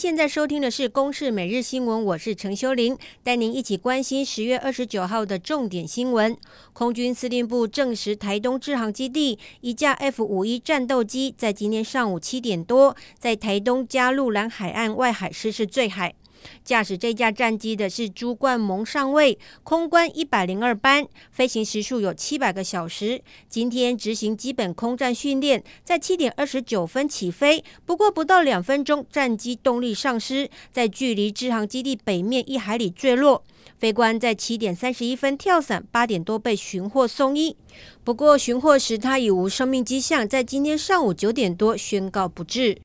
现在收听的是《公视每日新闻》，我是陈修玲，带您一起关心十月二十九号的重点新闻。空军司令部证实，台东制航基地一架 F 五一战斗机在今天上午七点多，在台东加路兰海岸外海失事坠海。驾驶这架战机的是朱冠蒙上尉，空官一百零二班，飞行时数有七百个小时。今天执行基本空战训练，在七点二十九分起飞，不过不到两分钟，战机动力丧失，在距离支航基地北面一海里坠落。飞官在七点三十一分跳伞，八点多被寻获送医。不过寻获时他已无生命迹象，在今天上午九点多宣告不治。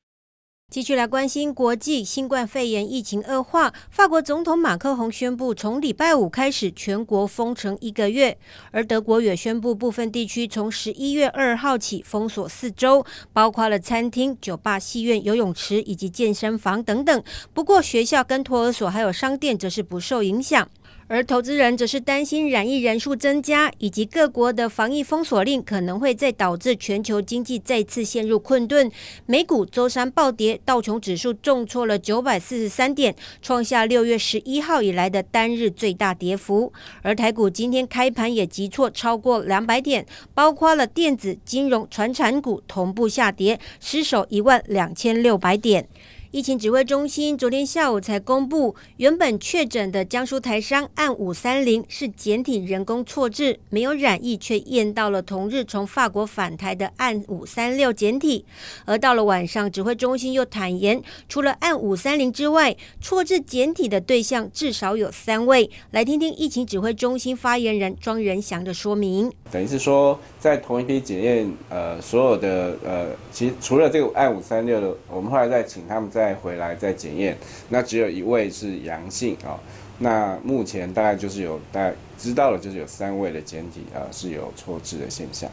继续来关心国际新冠肺炎疫情恶化，法国总统马克宏宣布从礼拜五开始全国封城一个月，而德国也宣布部分地区从十一月二号起封锁四周，包括了餐厅、酒吧、戏院、游泳池以及健身房等等。不过学校跟托儿所还有商店则是不受影响。而投资人则是担心染疫人数增加，以及各国的防疫封锁令可能会再导致全球经济再次陷入困顿。美股周三暴跌，道琼指数重挫了九百四十三点，创下六月十一号以来的单日最大跌幅。而台股今天开盘也急挫超过两百点，包括了电子、金融、传产股同步下跌，失守一万两千六百点。疫情指挥中心昨天下午才公布，原本确诊的江苏台商案五三零是简体人工错置，没有染疫，却验到了同日从法国返台的案五三六简体。而到了晚上，指挥中心又坦言，除了案五三零之外，错置简体的对象至少有三位。来听听疫情指挥中心发言人庄仁祥的说明。等于是说，在同一批检验，呃，所有的呃，其实除了这个案五三六的，我们后来再请他们在。再回来再检验，那只有一位是阳性啊、那目前大概就是有大概知道了，就是有三位的检体啊、是有错置的现象，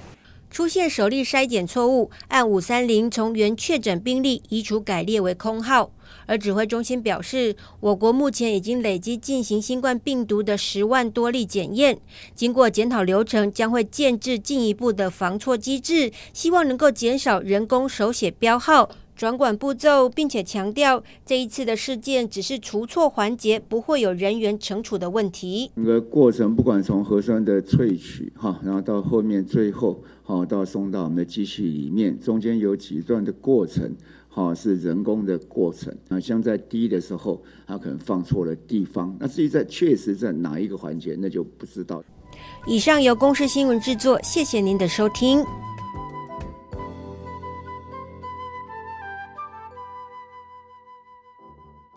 出现首例筛检错误，按五三零从原确诊病例移除改列为空号。而指挥中心表示，我国目前已经累计进行新冠病毒的十万多例检验，经过检讨流程，将会建置进一步的防错机制，希望能够减少人工手写标号。转管步骤，并且强调这一次的事件只是除错环节，不会有人员惩处的问题。整个过程，不管从核酸的萃取哈，然后到后面最后好，到送到我们的机器里面，中间有几段的过程哈，是人工的过程。啊像在滴的时候，它可能放错了地方。那至于在确实在哪一个环节，那就不知道。以上由公视新闻制作，谢谢您的收听。